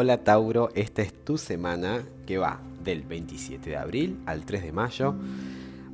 Hola Tauro, esta es tu semana que va del 27 de abril al 3 de mayo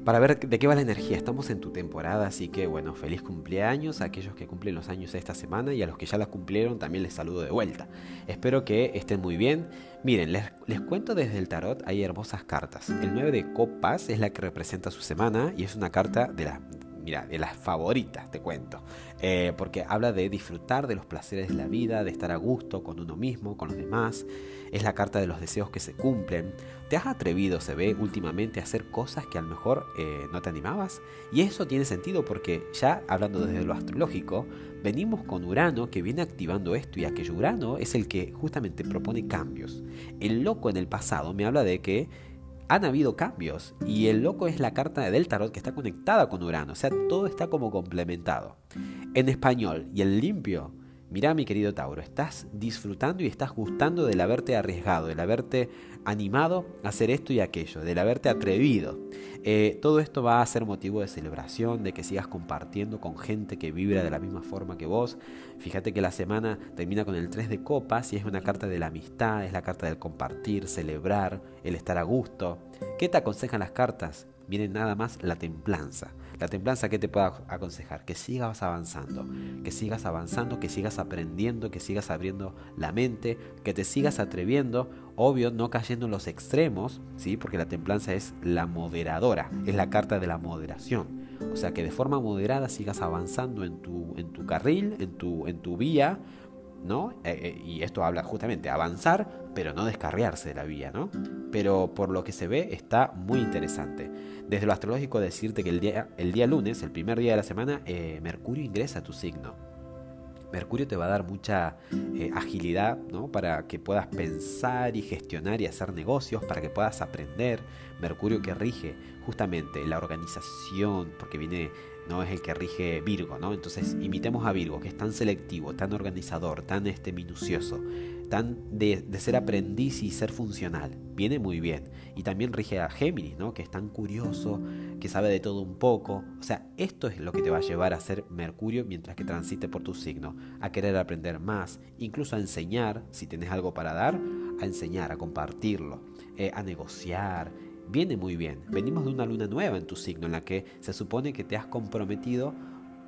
para ver de qué va la energía. Estamos en tu temporada, así que bueno, feliz cumpleaños a aquellos que cumplen los años esta semana y a los que ya la cumplieron también les saludo de vuelta. Espero que estén muy bien. Miren, les, les cuento desde el tarot, hay hermosas cartas. El 9 de copas es la que representa su semana y es una carta de la, mira, de las favoritas, te cuento. Eh, porque habla de disfrutar de los placeres de la vida, de estar a gusto con uno mismo, con los demás. Es la carta de los deseos que se cumplen. ¿Te has atrevido, se ve, últimamente a hacer cosas que a lo mejor eh, no te animabas? Y eso tiene sentido porque ya hablando desde lo astrológico, venimos con Urano que viene activando esto y aquello. Urano es el que justamente propone cambios. El loco en el pasado me habla de que han habido cambios y el loco es la carta del tarot que está conectada con Urano, o sea, todo está como complementado. En español y el limpio, mira mi querido Tauro, estás disfrutando y estás gustando del haberte arriesgado, del haberte animado a hacer esto y aquello, del haberte atrevido. Eh, todo esto va a ser motivo de celebración, de que sigas compartiendo con gente que vibra de la misma forma que vos. Fíjate que la semana termina con el 3 de copas y es una carta de la amistad, es la carta del compartir, celebrar, el estar a gusto. ¿Qué te aconsejan las cartas? Viene nada más la templanza. La templanza que te puede aconsejar, que sigas avanzando, que sigas avanzando, que sigas aprendiendo, que sigas abriendo la mente, que te sigas atreviendo, obvio no cayendo en los extremos, ¿sí? porque la templanza es la moderadora, es la carta de la moderación. O sea, que de forma moderada sigas avanzando en tu, en tu carril, en tu, en tu vía, ¿no? Eh, eh, y esto habla justamente avanzar, pero no descarriarse de la vía, ¿no? Pero por lo que se ve está muy interesante. Desde lo astrológico decirte que el día, el día lunes, el primer día de la semana, eh, Mercurio ingresa a tu signo. Mercurio te va a dar mucha agilidad ¿no? para que puedas pensar y gestionar y hacer negocios, para que puedas aprender. Mercurio que rige justamente la organización, porque viene no es el que rige Virgo, ¿no? Entonces imitemos a Virgo, que es tan selectivo, tan organizador, tan este, minucioso, tan de, ser aprendiz y ser funcional. Viene muy bien. Y también rige a Géminis, ¿no? Que es tan curioso, que sabe de todo un poco. O sea, esto es lo que te va a llevar a ser Mercurio mientras que transite por tu signo, a querer aprender más, incluso a enseñar, si tenés algo para dar, a enseñar, a compartirlo, eh, a negociar, viene muy bien. Venimos de una luna nueva en tu signo en la que se supone que te has comprometido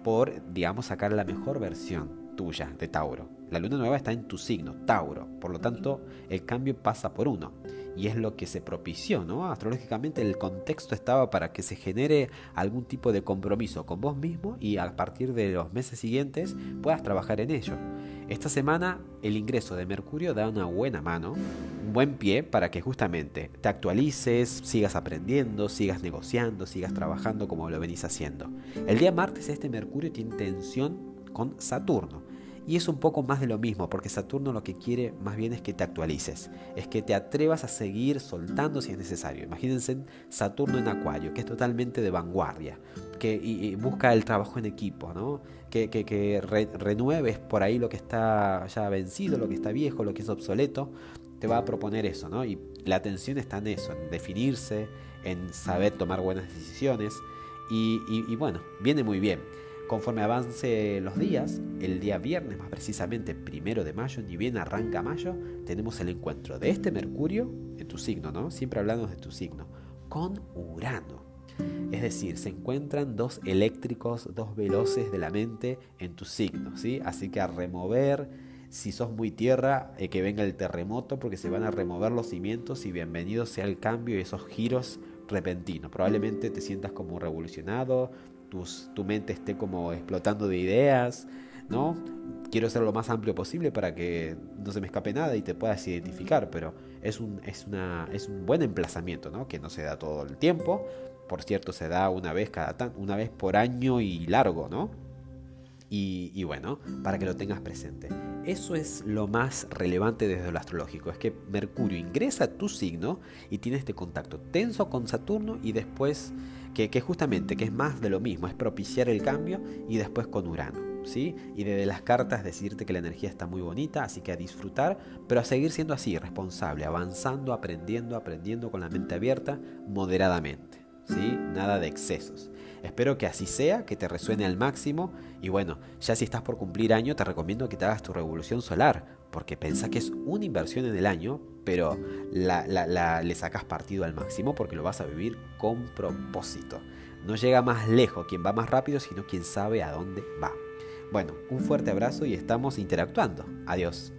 por, digamos, sacar la mejor versión tuya de Tauro. La luna nueva está en tu signo, Tauro. Por lo tanto, el cambio pasa por uno. Y es lo que se propició, ¿no? Astrológicamente el contexto estaba para que se genere algún tipo de compromiso con vos mismo y a partir de los meses siguientes puedas trabajar en ello. Esta semana el ingreso de Mercurio da una buena mano, un buen pie para que justamente te actualices, sigas aprendiendo, sigas negociando, sigas trabajando como lo venís haciendo. El día martes este Mercurio tiene tensión con Saturno. Y es un poco más de lo mismo, porque Saturno lo que quiere más bien es que te actualices, es que te atrevas a seguir soltando si es necesario. Imagínense Saturno en Acuario, que es totalmente de vanguardia, que busca el trabajo en equipo, ¿no? que, renueves por ahí lo que está ya vencido, lo que está viejo, lo que es obsoleto, te va a proponer eso, ¿no? Y la atención está en eso, en definirse, en saber tomar buenas decisiones, y, y bueno, viene muy bien. Conforme avance los días, el día viernes más precisamente, primero de mayo, ni bien arranca mayo, tenemos el encuentro de este Mercurio en tu signo, ¿no? Siempre hablamos de tu signo, con Urano. Es decir, se encuentran dos eléctricos, dos veloces de la mente en tu signo, ¿sí? Así que a remover, si sos muy tierra, eh, que venga el terremoto porque se van a remover los cimientos y bienvenido sea el cambio y esos giros repentinos. Probablemente te sientas como revolucionado, tu mente esté como explotando de ideas, ¿no? Quiero ser lo más amplio posible para que no se me escape nada y te puedas identificar, pero es un, es una, es un buen emplazamiento, ¿no? Que no se da todo el tiempo, por cierto, se da una vez cada tan, una vez por año y largo, ¿no? Y, y, bueno, para que lo tengas presente. Eso es lo más relevante desde lo astrológico, es que Mercurio ingresa a tu signo y tiene este contacto tenso con Saturno y después que, justamente que es más de lo mismo, es propiciar el cambio y después con Urano. ¿sí? Y desde las cartas decirte que la energía está muy bonita, así que a disfrutar, pero a seguir siendo así, responsable, avanzando, aprendiendo, aprendiendo con la mente abierta, moderadamente. ¿sí? Nada de excesos. Espero que así sea, que te resuene al máximo. Y bueno, ya si estás por cumplir año, te recomiendo que te hagas tu revolución solar, porque pensá que es una inversión en el año, pero le sacas partido al máximo porque lo vas a vivir con propósito. No llega más lejos quien va más rápido, sino quien sabe a dónde va. Bueno, un fuerte abrazo y estamos interactuando. Adiós.